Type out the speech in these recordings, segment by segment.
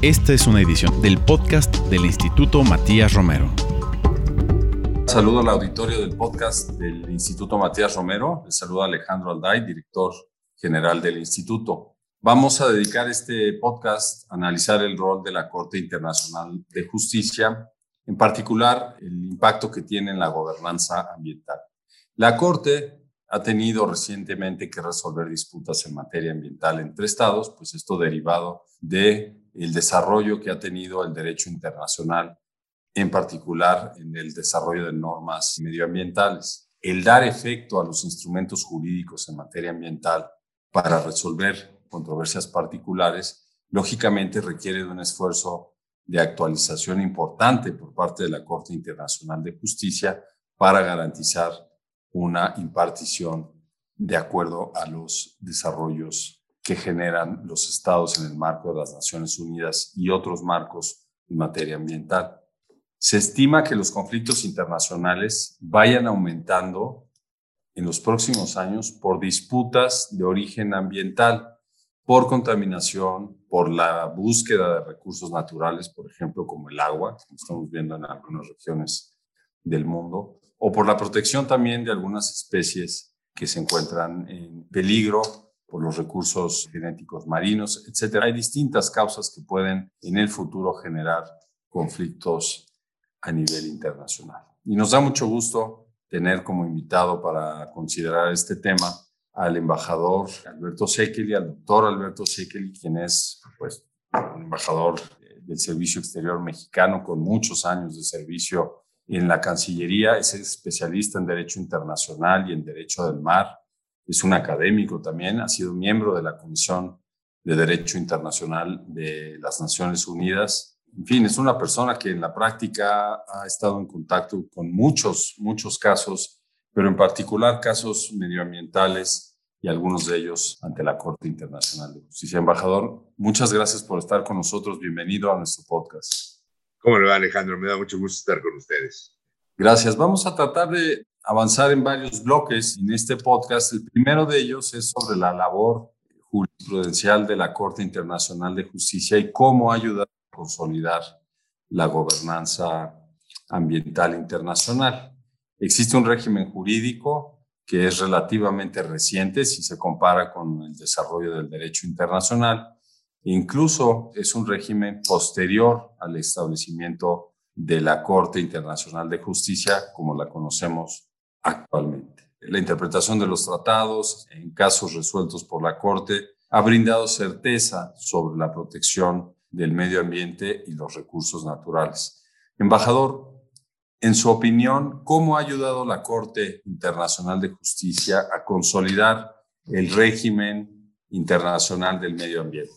Esta es una edición del podcast del Instituto Matías Romero. Saludo al auditorio del podcast del Instituto Matías Romero. Les saluda Alejandro Alday, director general del instituto. Vamos a dedicar este podcast a analizar el rol de la Corte Internacional de Justicia, en particular el impacto que tiene en la gobernanza ambiental. La Corte ha tenido recientemente que resolver disputas en materia ambiental entre estados, pues esto derivado de el desarrollo que ha tenido el derecho internacional, en particular en el desarrollo de normas medioambientales. El dar efecto a los instrumentos jurídicos en materia ambiental para resolver controversias particulares, lógicamente requiere de un esfuerzo de actualización importante por parte de la Corte Internacional de Justicia para garantizar una impartición de acuerdo a los desarrollos que generan los estados en el marco de las Naciones Unidas y otros marcos en materia ambiental. Se estima que los conflictos internacionales vayan aumentando en los próximos años por disputas de origen ambiental, por contaminación, por la búsqueda de recursos naturales, por ejemplo, como el agua, como estamos viendo en algunas regiones del mundo, o por la protección también de algunas especies que se encuentran en peligro por los recursos genéticos marinos, etcétera. Hay distintas causas que pueden en el futuro generar conflictos a nivel internacional. Y nos da mucho gusto tener como invitado para considerar este tema al embajador Alberto Sekeli, al doctor Alberto Sekeli, quien es pues, un embajador del Servicio Exterior Mexicano con muchos años de servicio en la Cancillería, es especialista en Derecho Internacional y en Derecho del Mar es un académico también, ha sido miembro de la Comisión de Derecho Internacional de las Naciones Unidas. En fin, es una persona que en la práctica ha estado en contacto con muchos, muchos casos, pero en particular casos medioambientales y algunos de ellos ante la Corte Internacional de Justicia. Embajador, muchas gracias por estar con nosotros. Bienvenido a nuestro podcast. ¿Cómo le va, Alejandro? Me da mucho gusto estar con ustedes. Gracias. Vamos a tratar de avanzar en varios bloques en este podcast. El primero de ellos es sobre la labor jurisprudencial de la Corte Internacional de Justicia y cómo ayudar a consolidar la gobernanza ambiental internacional. Existe un régimen jurídico que es relativamente reciente si se compara con el desarrollo del derecho internacional. Incluso es un régimen posterior al establecimiento de la Corte Internacional de Justicia, como la conocemos actualmente. La interpretación de los tratados en casos resueltos por la Corte ha brindado certeza sobre la protección del medio ambiente y los recursos naturales. Embajador, en su opinión, ¿cómo ha ayudado la Corte Internacional de Justicia a consolidar el régimen internacional del medio ambiente?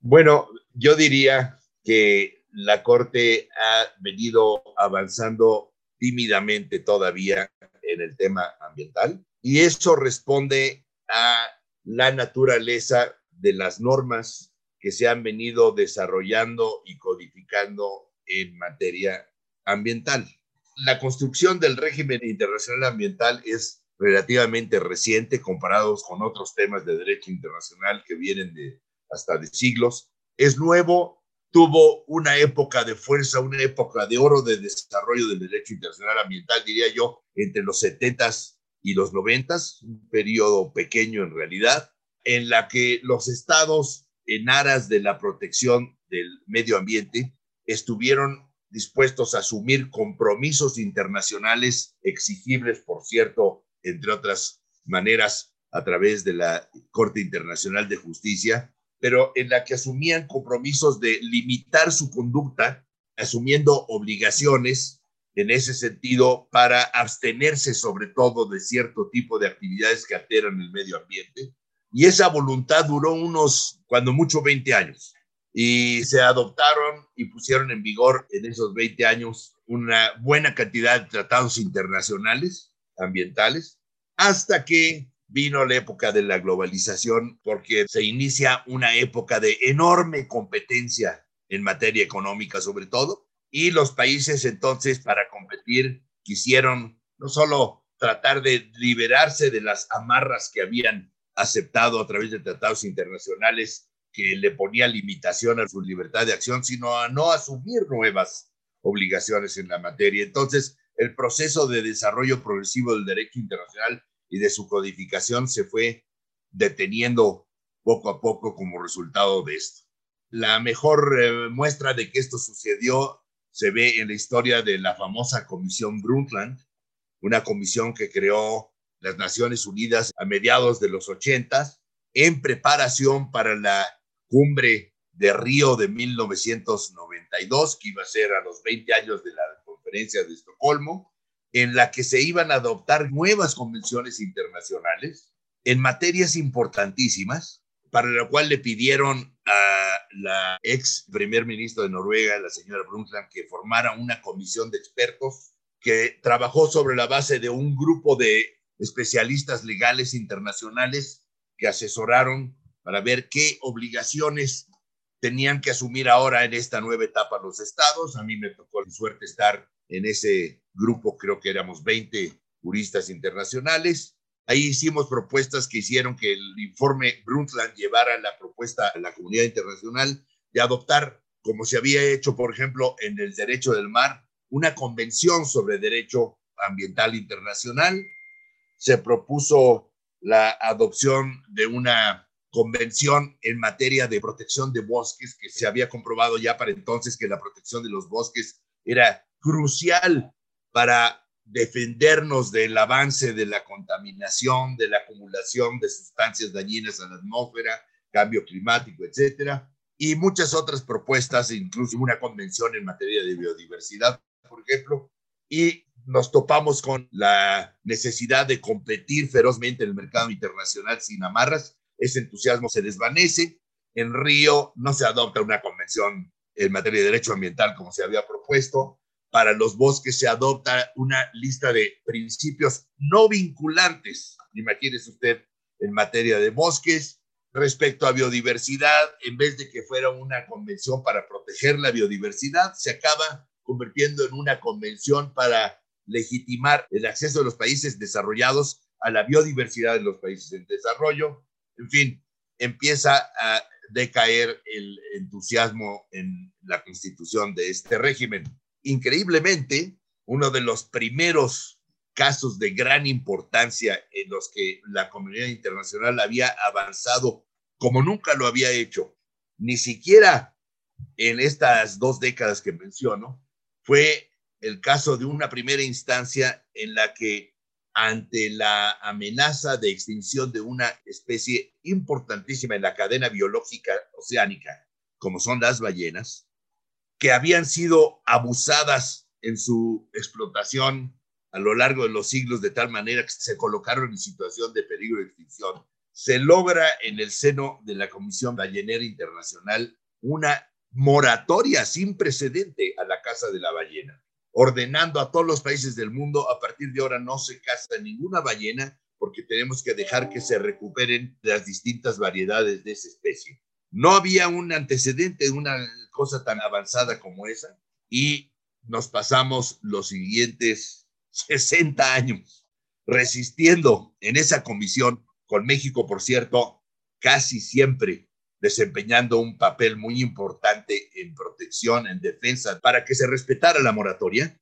Bueno, yo diría que la Corte ha venido avanzando tímidamente todavía en el tema ambiental y eso responde a la naturaleza de las normas que se han venido desarrollando y codificando en materia ambiental. La construcción del régimen internacional ambiental es relativamente reciente comparados con otros temas de derecho internacional que vienen de hasta de siglos. Es nuevo tuvo una época de fuerza, una época de oro de desarrollo del derecho internacional ambiental, diría yo, entre los 70s y los 90s, un periodo pequeño en realidad, en la que los estados en aras de la protección del medio ambiente estuvieron dispuestos a asumir compromisos internacionales exigibles, por cierto, entre otras maneras, a través de la Corte Internacional de Justicia, pero en la que asumían compromisos de limitar su conducta, asumiendo obligaciones en ese sentido para abstenerse sobre todo de cierto tipo de actividades que alteran el medio ambiente. Y esa voluntad duró unos, cuando mucho, 20 años. Y se adoptaron y pusieron en vigor en esos 20 años una buena cantidad de tratados internacionales ambientales, hasta que vino la época de la globalización porque se inicia una época de enorme competencia en materia económica sobre todo, y los países entonces para competir quisieron no solo tratar de liberarse de las amarras que habían aceptado a través de tratados internacionales que le ponía limitación a su libertad de acción, sino a no asumir nuevas obligaciones en la materia. Entonces, el proceso de desarrollo progresivo del derecho internacional y de su codificación se fue deteniendo poco a poco como resultado de esto. La mejor eh, muestra de que esto sucedió se ve en la historia de la famosa Comisión Brundtland, una comisión que creó las Naciones Unidas a mediados de los 80 en preparación para la cumbre de Río de 1992, que iba a ser a los 20 años de la conferencia de Estocolmo, en la que se iban a adoptar nuevas convenciones internacionales en materias importantísimas, para lo cual le pidieron a la ex primer ministro de Noruega, la señora Brundtland, que formara una comisión de expertos que trabajó sobre la base de un grupo de especialistas legales internacionales que asesoraron para ver qué obligaciones tenían que asumir ahora en esta nueva etapa los estados. A mí me tocó la suerte estar en ese grupo, creo que éramos 20 juristas internacionales. Ahí hicimos propuestas que hicieron que el informe Brundtland llevara la propuesta a la comunidad internacional de adoptar, como se había hecho, por ejemplo, en el derecho del mar, una convención sobre derecho ambiental internacional. Se propuso la adopción de una convención en materia de protección de bosques, que se había comprobado ya para entonces que la protección de los bosques era crucial para defendernos del avance de la contaminación, de la acumulación de sustancias dañinas a la atmósfera, cambio climático, etcétera, y muchas otras propuestas, incluso una convención en materia de biodiversidad, por ejemplo, y nos topamos con la necesidad de competir ferozmente en el mercado internacional sin amarras ese entusiasmo se desvanece. En Río no se adopta una convención en materia de derecho ambiental como se había propuesto. Para los bosques se adopta una lista de principios no vinculantes, imagínese usted, en materia de bosques. Respecto a biodiversidad, en vez de que fuera una convención para proteger la biodiversidad, se acaba convirtiendo en una convención para legitimar el acceso de los países desarrollados a la biodiversidad de los países en desarrollo en fin, empieza a decaer el entusiasmo en la constitución de este régimen. Increíblemente, uno de los primeros casos de gran importancia en los que la comunidad internacional había avanzado como nunca lo había hecho, ni siquiera en estas dos décadas que menciono, fue el caso de una primera instancia en la que ante la amenaza de extinción de una especie importantísima en la cadena biológica oceánica, como son las ballenas, que habían sido abusadas en su explotación a lo largo de los siglos de tal manera que se colocaron en situación de peligro de extinción, se logra en el seno de la Comisión Ballenera Internacional una moratoria sin precedente a la caza de la ballena ordenando a todos los países del mundo, a partir de ahora no se caza ninguna ballena porque tenemos que dejar que se recuperen las distintas variedades de esa especie. No había un antecedente de una cosa tan avanzada como esa y nos pasamos los siguientes 60 años resistiendo en esa comisión, con México, por cierto, casi siempre desempeñando un papel muy importante en protección, en defensa, para que se respetara la moratoria.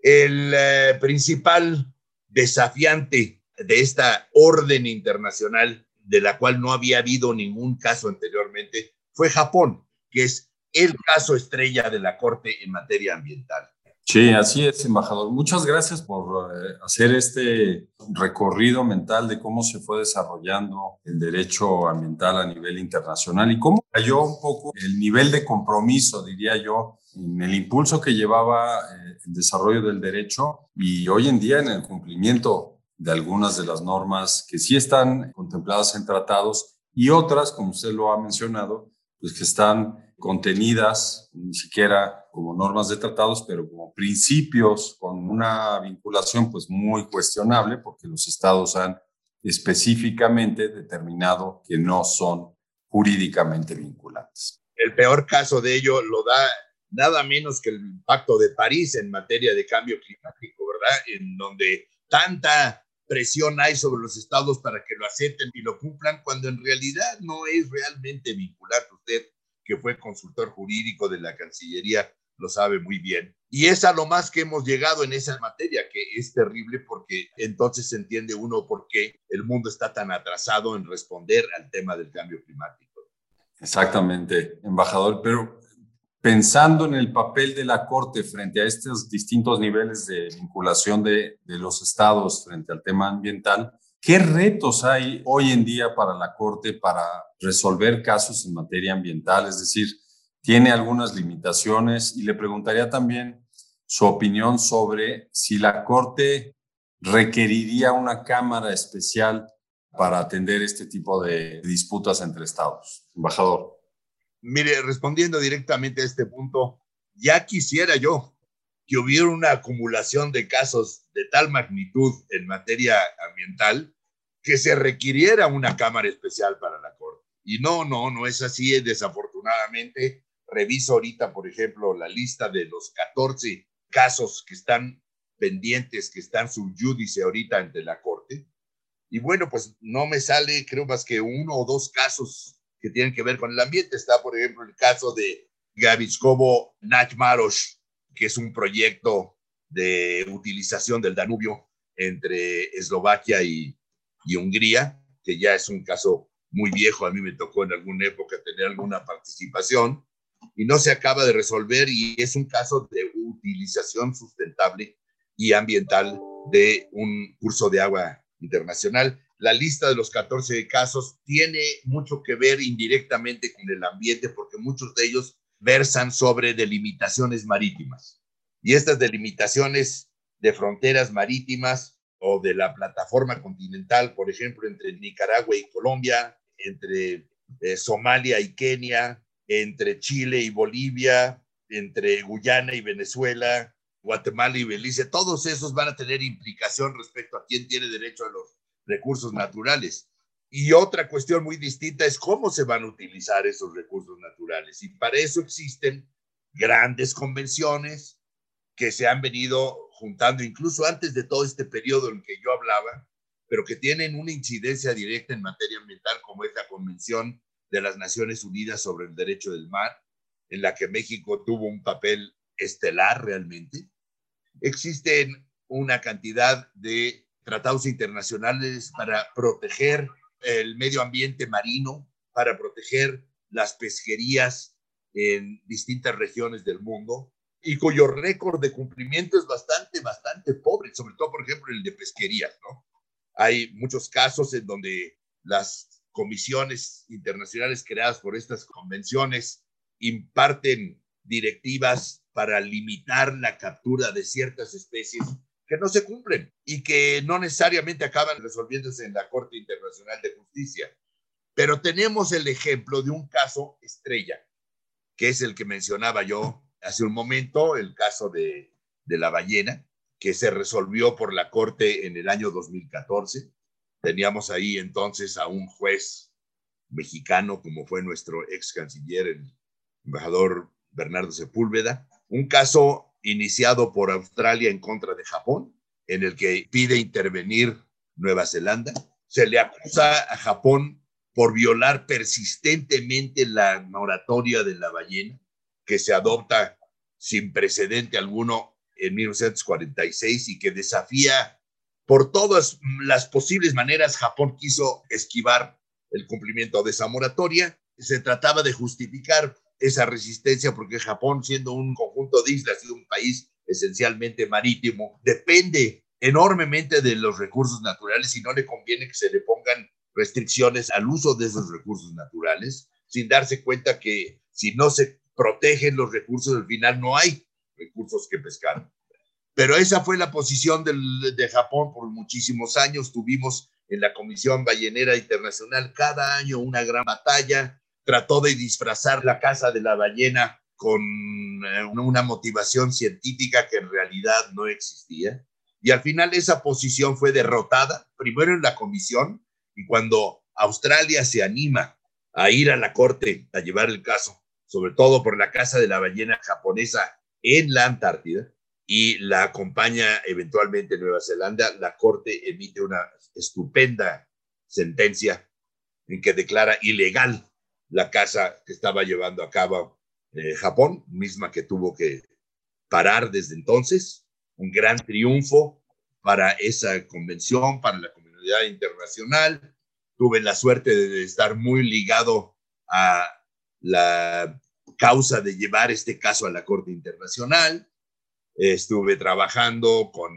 El eh, principal desafiante de esta orden internacional, de la cual no había habido ningún caso anteriormente, fue Japón, que es el caso estrella de la Corte en materia ambiental. Sí, así es, embajador. Muchas gracias por eh, hacer este recorrido mental de cómo se fue desarrollando el derecho ambiental a nivel internacional y cómo cayó un poco el nivel de compromiso, diría yo, en el impulso que llevaba eh, el desarrollo del derecho y hoy en día en el cumplimiento de algunas de las normas que sí están contempladas en tratados y otras, como usted lo ha mencionado, pues que están contenidas ni siquiera como normas de tratados, pero como principios con una vinculación pues muy cuestionable porque los estados han específicamente determinado que no son jurídicamente vinculantes. El peor caso de ello lo da nada menos que el Pacto de París en materia de cambio climático, ¿verdad? En donde tanta presión hay sobre los estados para que lo acepten y lo cumplan, cuando en realidad no es realmente vinculante. Usted, que fue consultor jurídico de la Cancillería, lo sabe muy bien. Y es a lo más que hemos llegado en esa materia, que es terrible porque entonces se entiende uno por qué el mundo está tan atrasado en responder al tema del cambio climático. Exactamente, embajador, pero pensando en el papel de la Corte frente a estos distintos niveles de vinculación de, de los estados frente al tema ambiental, ¿qué retos hay hoy en día para la Corte para resolver casos en materia ambiental? Es decir, tiene algunas limitaciones y le preguntaría también su opinión sobre si la Corte requeriría una cámara especial para atender este tipo de disputas entre estados. Embajador. Mire, respondiendo directamente a este punto, ya quisiera yo que hubiera una acumulación de casos de tal magnitud en materia ambiental que se requiriera una cámara especial para la Corte. Y no, no, no es así, desafortunadamente. Reviso ahorita, por ejemplo, la lista de los 14 casos que están pendientes, que están subyúdice ahorita ante la Corte. Y bueno, pues no me sale, creo más que uno o dos casos que tienen que ver con el ambiente. Está, por ejemplo, el caso de Gavichkovo Nachmaros, que es un proyecto de utilización del Danubio entre Eslovaquia y, y Hungría, que ya es un caso muy viejo. A mí me tocó en alguna época tener alguna participación y no se acaba de resolver y es un caso de utilización sustentable y ambiental de un curso de agua internacional la lista de los 14 casos tiene mucho que ver indirectamente con el ambiente porque muchos de ellos versan sobre delimitaciones marítimas. Y estas delimitaciones de fronteras marítimas o de la plataforma continental, por ejemplo, entre Nicaragua y Colombia, entre eh, Somalia y Kenia, entre Chile y Bolivia, entre Guyana y Venezuela, Guatemala y Belice, todos esos van a tener implicación respecto a quién tiene derecho a los recursos naturales. Y otra cuestión muy distinta es cómo se van a utilizar esos recursos naturales. Y para eso existen grandes convenciones que se han venido juntando incluso antes de todo este periodo en que yo hablaba, pero que tienen una incidencia directa en materia ambiental, como es la Convención de las Naciones Unidas sobre el Derecho del Mar, en la que México tuvo un papel estelar realmente. Existen una cantidad de tratados internacionales para proteger el medio ambiente marino, para proteger las pesquerías en distintas regiones del mundo y cuyo récord de cumplimiento es bastante, bastante pobre, sobre todo, por ejemplo, el de pesquerías, ¿no? Hay muchos casos en donde las comisiones internacionales creadas por estas convenciones imparten directivas para limitar la captura de ciertas especies que no se cumplen y que no necesariamente acaban resolviéndose en la Corte Internacional de Justicia. Pero tenemos el ejemplo de un caso estrella, que es el que mencionaba yo hace un momento, el caso de, de la ballena, que se resolvió por la Corte en el año 2014. Teníamos ahí entonces a un juez mexicano, como fue nuestro ex canciller, el embajador Bernardo Sepúlveda, un caso iniciado por Australia en contra de Japón, en el que pide intervenir Nueva Zelanda. Se le acusa a Japón por violar persistentemente la moratoria de la ballena, que se adopta sin precedente alguno en 1946 y que desafía por todas las posibles maneras, Japón quiso esquivar el cumplimiento de esa moratoria. Se trataba de justificar esa resistencia porque Japón, siendo un conjunto de islas y un país esencialmente marítimo, depende enormemente de los recursos naturales y no le conviene que se le pongan restricciones al uso de esos recursos naturales, sin darse cuenta que si no se protegen los recursos, al final no hay recursos que pescar. Pero esa fue la posición del, de Japón por muchísimos años. Tuvimos en la Comisión Ballenera Internacional cada año una gran batalla trató de disfrazar la casa de la ballena con eh, una motivación científica que en realidad no existía. Y al final esa posición fue derrotada, primero en la comisión, y cuando Australia se anima a ir a la corte a llevar el caso, sobre todo por la casa de la ballena japonesa en la Antártida, y la acompaña eventualmente Nueva Zelanda, la Corte emite una estupenda sentencia en que declara ilegal la casa que estaba llevando a cabo eh, Japón, misma que tuvo que parar desde entonces. Un gran triunfo para esa convención, para la comunidad internacional. Tuve la suerte de estar muy ligado a la causa de llevar este caso a la Corte Internacional. Estuve trabajando con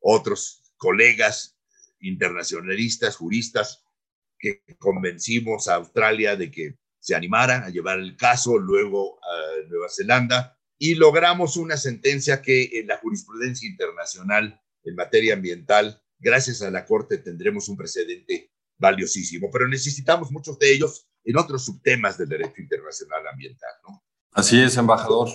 otros colegas internacionalistas, juristas, que convencimos a Australia de que se animara a llevar el caso, luego a Nueva Zelanda, y logramos una sentencia que en la jurisprudencia internacional en materia ambiental, gracias a la Corte, tendremos un precedente valiosísimo, pero necesitamos muchos de ellos en otros subtemas del derecho internacional ambiental. ¿no? Así es, embajador.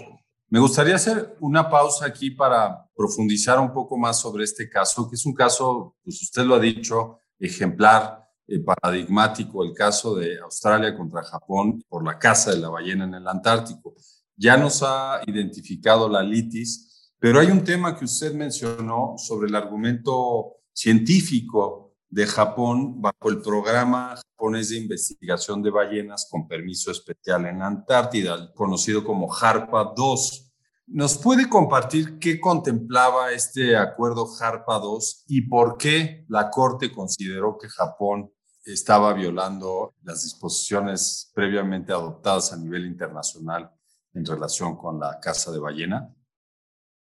Me gustaría hacer una pausa aquí para profundizar un poco más sobre este caso, que es un caso, pues usted lo ha dicho, ejemplar, eh, paradigmático, el caso de Australia contra Japón por la caza de la ballena en el Antártico. Ya nos ha identificado la litis, pero hay un tema que usted mencionó sobre el argumento científico de Japón bajo el programa japonés de investigación de ballenas con permiso especial en Antártida, conocido como JARPA 2. ¿Nos puede compartir qué contemplaba este acuerdo JARPA 2 y por qué la Corte consideró que Japón estaba violando las disposiciones previamente adoptadas a nivel internacional en relación con la caza de ballena?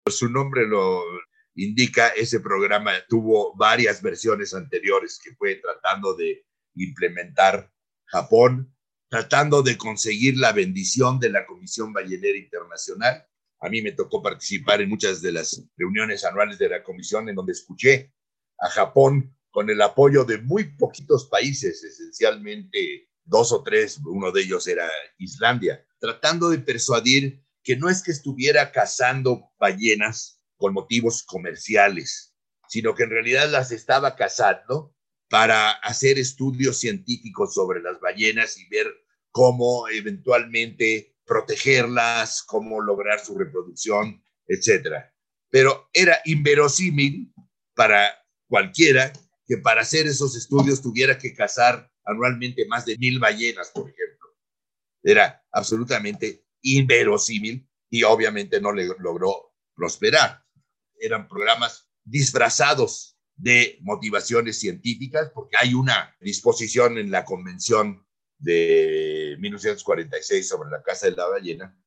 Su nombre lo indica, ese programa tuvo varias versiones anteriores que fue tratando de implementar Japón, tratando de conseguir la bendición de la Comisión Ballenera Internacional. A mí me tocó participar en muchas de las reuniones anuales de la comisión en donde escuché a Japón con el apoyo de muy poquitos países, esencialmente dos o tres, uno de ellos era Islandia, tratando de persuadir que no es que estuviera cazando ballenas con motivos comerciales, sino que en realidad las estaba cazando para hacer estudios científicos sobre las ballenas y ver cómo eventualmente protegerlas, cómo lograr su reproducción, etc. Pero era inverosímil para cualquiera que para hacer esos estudios tuviera que cazar anualmente más de mil ballenas, por ejemplo. Era absolutamente inverosímil y obviamente no le logró prosperar. Eran programas disfrazados de motivaciones científicas, porque hay una disposición en la Convención de 1946 sobre la caza de la ballena,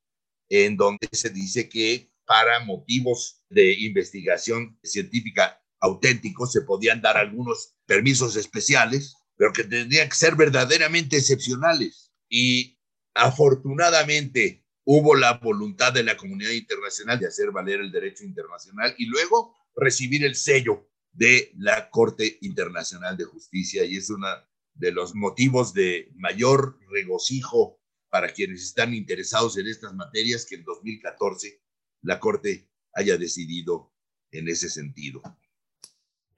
en donde se dice que para motivos de investigación científica auténticos, se podían dar algunos permisos especiales, pero que tendrían que ser verdaderamente excepcionales. Y afortunadamente hubo la voluntad de la comunidad internacional de hacer valer el derecho internacional y luego recibir el sello de la Corte Internacional de Justicia y es uno de los motivos de mayor regocijo para quienes están interesados en estas materias que en 2014 la Corte haya decidido en ese sentido.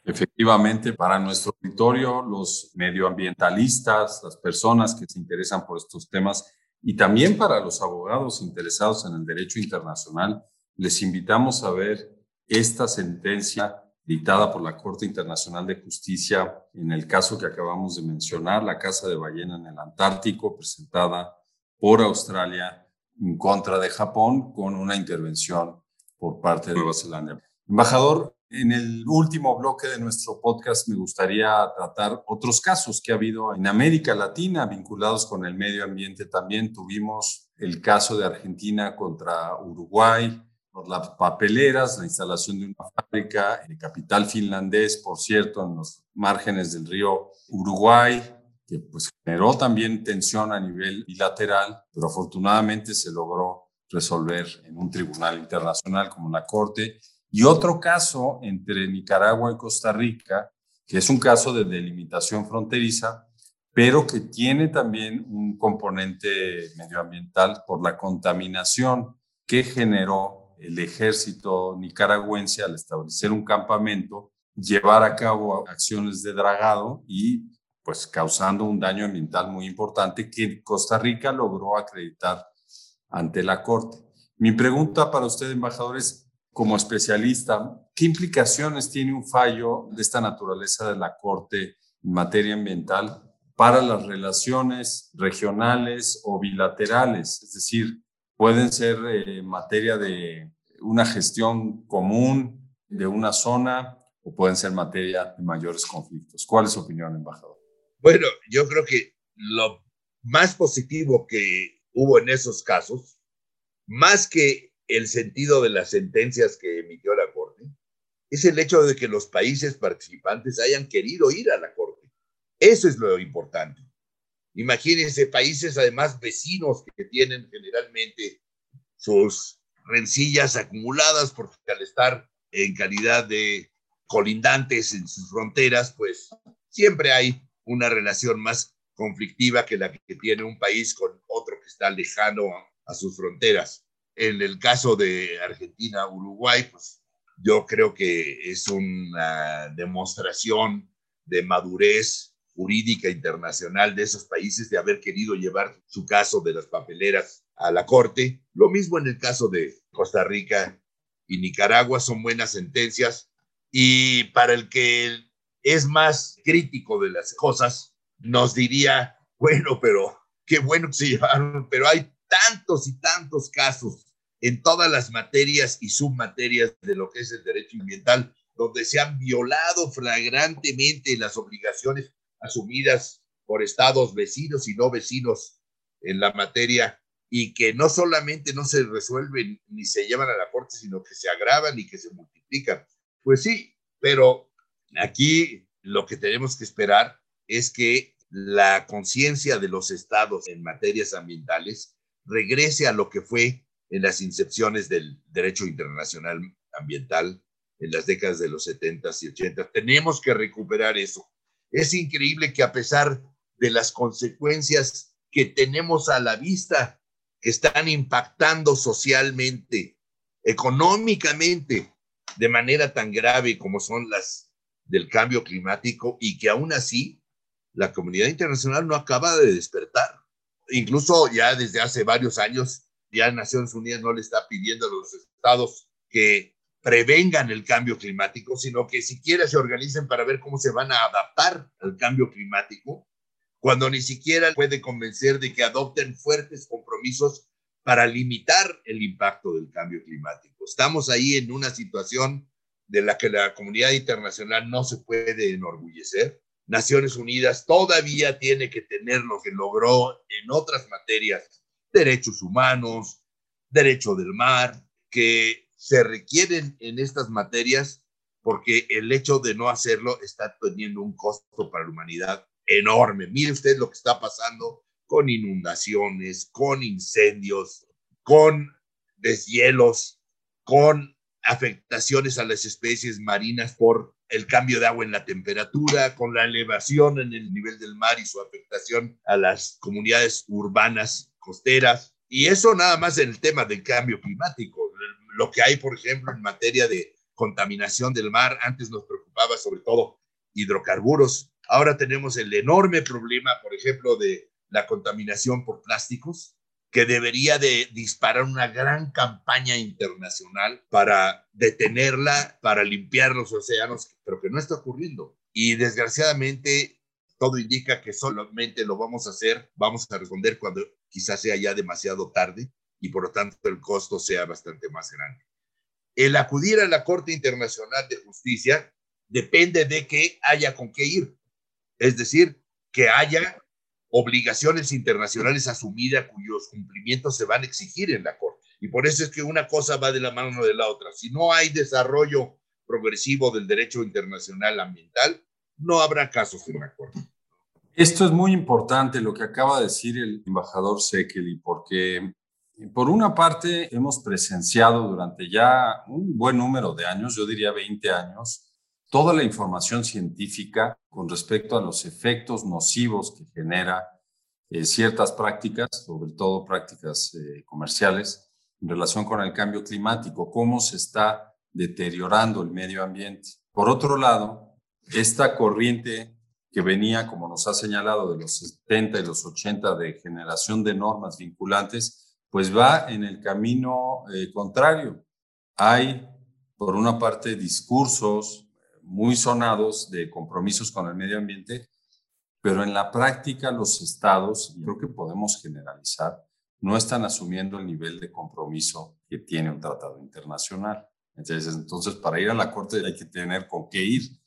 Efectivamente, para nuestro auditorio, los medioambientalistas, las personas que se interesan por estos temas y también para los abogados interesados en el derecho internacional, les invitamos a ver esta sentencia dictada por la Corte Internacional de Justicia en el caso que acabamos de mencionar, la caza de ballena en el Antártico, presentada por Australia en contra de Japón con una intervención por parte de Nueva Zelanda. Embajador, en el último bloque de nuestro podcast me gustaría tratar otros casos que ha habido en América Latina vinculados con el medio ambiente. También tuvimos el caso de Argentina contra Uruguay por las papeleras, la instalación de una fábrica en el capital finlandés, por cierto, en los márgenes del río Uruguay, que pues generó también tensión a nivel bilateral, pero afortunadamente se logró resolver en un tribunal internacional como la Corte y otro caso entre Nicaragua y Costa Rica, que es un caso de delimitación fronteriza, pero que tiene también un componente medioambiental por la contaminación que generó el ejército nicaragüense al establecer un campamento, llevar a cabo acciones de dragado y pues causando un daño ambiental muy importante que Costa Rica logró acreditar ante la Corte. Mi pregunta para usted, embajador, es como especialista, ¿qué implicaciones tiene un fallo de esta naturaleza de la Corte en materia ambiental para las relaciones regionales o bilaterales? Es decir, pueden ser eh, materia de una gestión común de una zona o pueden ser materia de mayores conflictos. ¿Cuál es su opinión, embajador? Bueno, yo creo que lo más positivo que hubo en esos casos, más que el sentido de las sentencias que emitió la Corte, es el hecho de que los países participantes hayan querido ir a la Corte. Eso es lo importante. Imagínense países además vecinos que tienen generalmente sus rencillas acumuladas porque al estar en calidad de colindantes en sus fronteras, pues siempre hay una relación más conflictiva que la que tiene un país con otro que está lejano a, sus fronteras. En el caso de Argentina, Uruguay, pues yo creo que es una demostración de madurez jurídica internacional de esos países de haber querido llevar su caso de las papeleras a la corte. Lo mismo en el caso de Costa Rica y Nicaragua, son buenas sentencias. Y para el que es más crítico de las cosas, nos diría, bueno, pero qué bueno que se llevaron, pero hay tantos y tantos casos en todas las materias y submaterias de lo que es el derecho ambiental, donde se han violado flagrantemente las obligaciones asumidas por estados vecinos y no vecinos en la materia y que no solamente no se resuelven ni se llevan a la corte, sino que se agravan y que se multiplican. Pues sí, pero aquí lo que tenemos que esperar es que la conciencia de los estados en materias ambientales regrese a lo que fue en las incepciones del derecho internacional ambiental en las décadas de los 70 y 80. Tenemos que recuperar eso. Es increíble que a pesar de las consecuencias que tenemos a la vista, que están impactando socialmente, económicamente, de manera tan grave como son las del cambio climático y que aún así la comunidad internacional no acaba de despertar. Incluso ya desde hace varios años, ya Naciones Unidas no le está pidiendo a los estados que prevengan el cambio climático, sino que siquiera se organicen para ver cómo se van a adaptar al cambio climático, cuando ni siquiera puede convencer de que adopten fuertes compromisos para limitar el impacto del cambio climático. Estamos ahí en una situación de la que la comunidad internacional no se puede enorgullecer. Naciones Unidas todavía tiene que tener lo que logró en otras materias, derechos humanos, derecho del mar, que se requieren en estas materias porque el hecho de no hacerlo está teniendo un costo para la humanidad enorme. Mire usted lo que está pasando con inundaciones, con incendios, con deshielos, con afectaciones a las especies marinas por el cambio de agua en la temperatura, con la elevación en el nivel del mar y su afectación a las comunidades urbanas costeras. Y eso nada más en el tema del cambio climático lo que hay, por ejemplo, en materia de contaminación del mar. Antes nos preocupaba sobre todo hidrocarburos. Ahora tenemos el enorme problema, por ejemplo, de la contaminación por plásticos, que debería de disparar una gran campaña internacional para detenerla, para limpiar los océanos, pero que no está ocurriendo. Y desgraciadamente todo indica que solamente lo vamos a hacer, vamos a responder cuando quizás sea ya demasiado tarde y por lo tanto el costo sea bastante más grande. El acudir a la Corte Internacional de Justicia depende de que haya con qué ir, es decir, que haya obligaciones internacionales asumidas cuyos cumplimientos se van a exigir en la Corte. Y por eso es que una cosa va de la mano de la otra. Si no hay desarrollo progresivo del derecho internacional ambiental, no habrá casos en la Corte. Esto es muy importante lo que acaba de decir el embajador Sekeli, porque por una parte, hemos presenciado durante ya un buen número de años, yo diría 20 años, toda la información científica con respecto a los efectos nocivos que genera eh, ciertas prácticas, sobre todo prácticas eh, comerciales, en relación con el cambio climático, cómo se está deteriorando el medio ambiente. Por otro lado, esta corriente que venía, como nos ha señalado, de los 70 y los 80 de generación de normas vinculantes, pues va en el camino eh, contrario. Hay por una parte, discursos muy sonados de compromisos con el medio ambiente, pero en la práctica los estados, creo que podemos generalizar, no están asumiendo el nivel de compromiso que tiene un tratado internacional. Entonces, entonces, para ir a la Corte hay que tener con qué ir.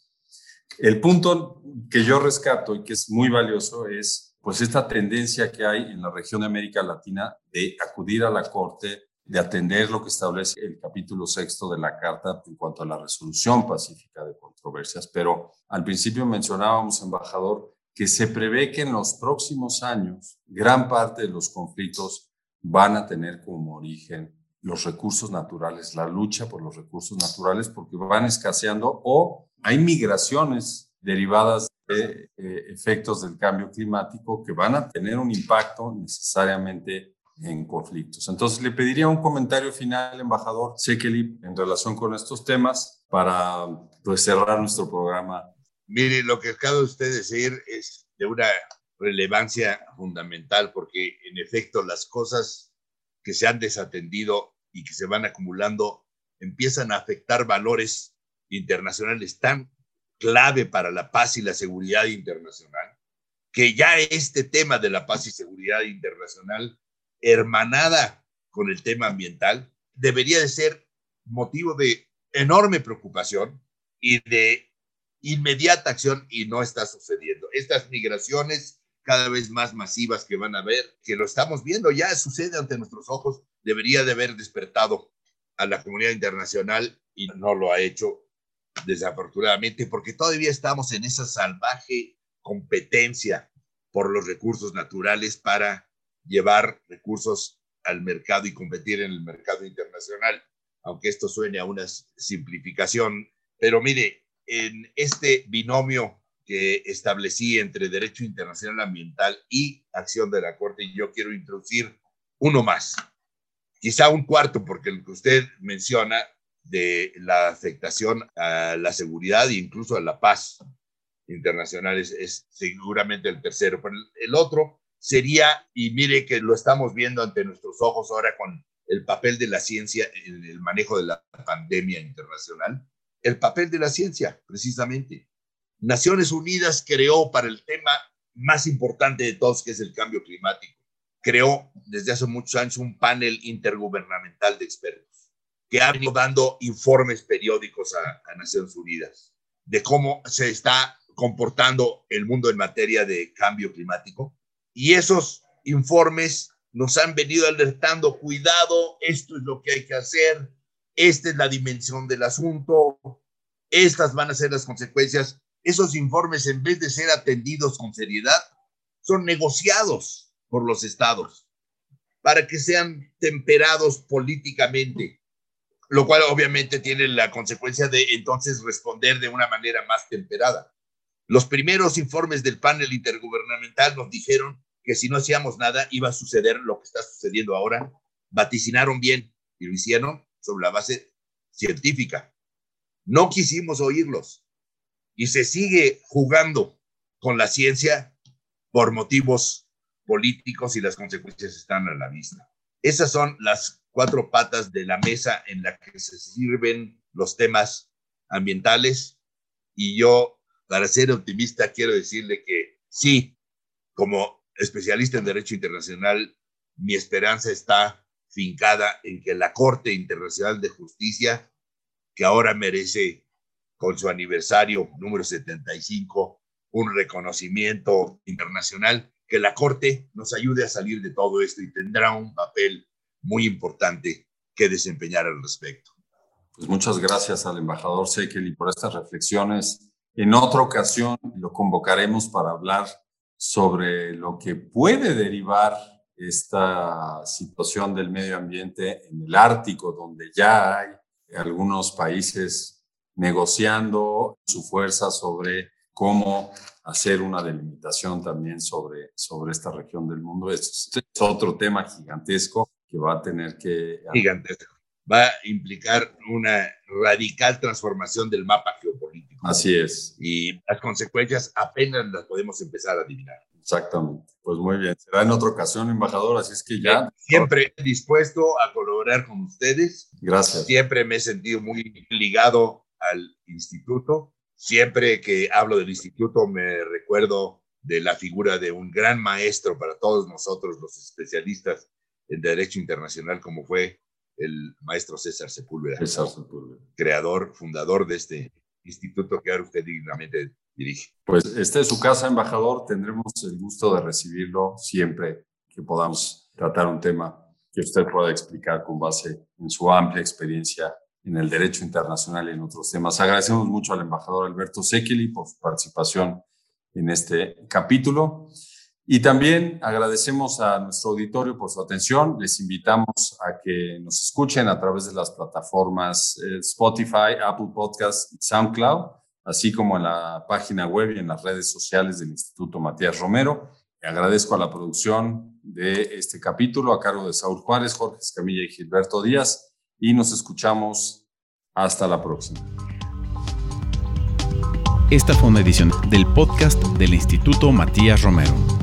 El punto que yo rescato y que es muy valioso es pues esta tendencia que hay en la región de América Latina de acudir a la Corte, de atender lo que establece el capítulo sexto de la Carta en cuanto a la resolución pacífica de controversias. Pero al principio mencionábamos, embajador, que se prevé que en los próximos años gran parte de los conflictos van a tener como origen los recursos naturales, la lucha por los recursos naturales, porque van escaseando o hay migraciones derivadas de eh, efectos del cambio climático que van a tener un impacto necesariamente en conflictos. Entonces, le pediría un comentario final, embajador Sekeli, en relación con estos temas para pues, cerrar nuestro programa. Mire, lo que acaba de usted decir es de una relevancia fundamental porque, en efecto, las cosas que se han desatendido y que se van acumulando empiezan a afectar valores internacionales tan clave para la paz y la seguridad internacional, que ya este tema de la paz y seguridad internacional, hermanada con el tema ambiental, debería de ser motivo de enorme preocupación y de inmediata acción y no está sucediendo. Estas migraciones cada vez más masivas que van a ver, que lo estamos viendo, ya sucede ante nuestros ojos, debería de haber despertado a la comunidad internacional y no lo ha hecho desafortunadamente, porque todavía estamos en esa salvaje competencia por los recursos naturales para llevar recursos al mercado y competir en el mercado internacional, aunque esto suene a una simplificación. Pero mire, en este binomio que establecí entre derecho internacional ambiental y acción de la Corte, yo quiero introducir uno más, quizá un cuarto, porque el que usted menciona de la afectación a la seguridad e incluso a la paz internacional es, seguramente el tercero. Pero el otro sería, y mire que lo estamos viendo ante nuestros ojos ahora con el papel de la ciencia en el manejo de la pandemia internacional, el papel de la ciencia, precisamente. Naciones Unidas creó para el tema más importante de todos, que es el cambio climático, creó desde hace muchos años un panel intergubernamental de expertos que ha venido dando informes periódicos a, Naciones Unidas de cómo se está comportando el mundo en materia de cambio climático. Y esos informes nos han venido alertando, cuidado, esto es lo que hay que hacer, esta es la dimensión del asunto, estas van a ser las consecuencias. Esos informes, en vez de ser atendidos con seriedad, son negociados por los estados para que sean temperados políticamente lo cual obviamente tiene la consecuencia de entonces responder de una manera más temperada. Los primeros informes del panel intergubernamental nos dijeron que si no hacíamos nada iba a suceder lo que está sucediendo ahora. Vaticinaron bien y lo hicieron sobre la base científica. No quisimos oírlos y se sigue jugando con la ciencia por motivos políticos y las consecuencias están a la vista. Esas son las cuatro patas de la mesa en la que se sirven los temas ambientales. Y yo, para ser optimista, quiero decirle que sí, como especialista en Derecho Internacional, mi esperanza está fincada en que la Corte Internacional de Justicia, que ahora merece con su aniversario número 75 un reconocimiento internacional, que la Corte nos ayude a salir de todo esto y tendrá un papel muy importante que desempeñar al respecto. Pues muchas gracias al embajador Sekeli por estas reflexiones. En otra ocasión lo convocaremos para hablar sobre lo que puede derivar esta situación del medio ambiente en el Ártico, donde ya hay algunos países negociando su fuerza sobre cómo hacer una delimitación también sobre, sobre esta región del mundo. Este es otro tema gigantesco que va a tener que... Gigantesco. Va a implicar una radical transformación del mapa geopolítico Así es. Y las consecuencias apenas las podemos empezar a adivinar. Exactamente. Pues muy bien. Será en otra ocasión, embajador, así es que ya. Siempre dispuesto a colaborar con ustedes. Gracias. Siempre me he sentido muy ligado al instituto. Siempre que hablo del instituto me recuerdo de la figura de un gran maestro para todos nosotros, los especialistas en Derecho Internacional, como fue el maestro César Sepúlveda. César Sepúlveda. Creador, fundador de este instituto que ahora usted dignamente dirige. Pues este es su casa, embajador. Tendremos el gusto de recibirlo siempre que podamos tratar un tema que usted pueda explicar con base en su amplia experiencia en el derecho internacional y en otros temas. Agradecemos mucho al embajador Alberto Sekeli por su participación en este capítulo. Y también agradecemos a nuestro auditorio por su atención. Les invitamos a que nos escuchen a través de las plataformas eh, Spotify, Apple Podcasts y SoundCloud, así como en la página web y en las redes sociales del Instituto Matías Romero. agradezco a la producción de este capítulo a cargo de Saúl Juárez, Jorge Escamilla y Gilberto Díaz. Y nos escuchamos hasta la próxima. Esta fue una edición del podcast del Instituto Matías Romero.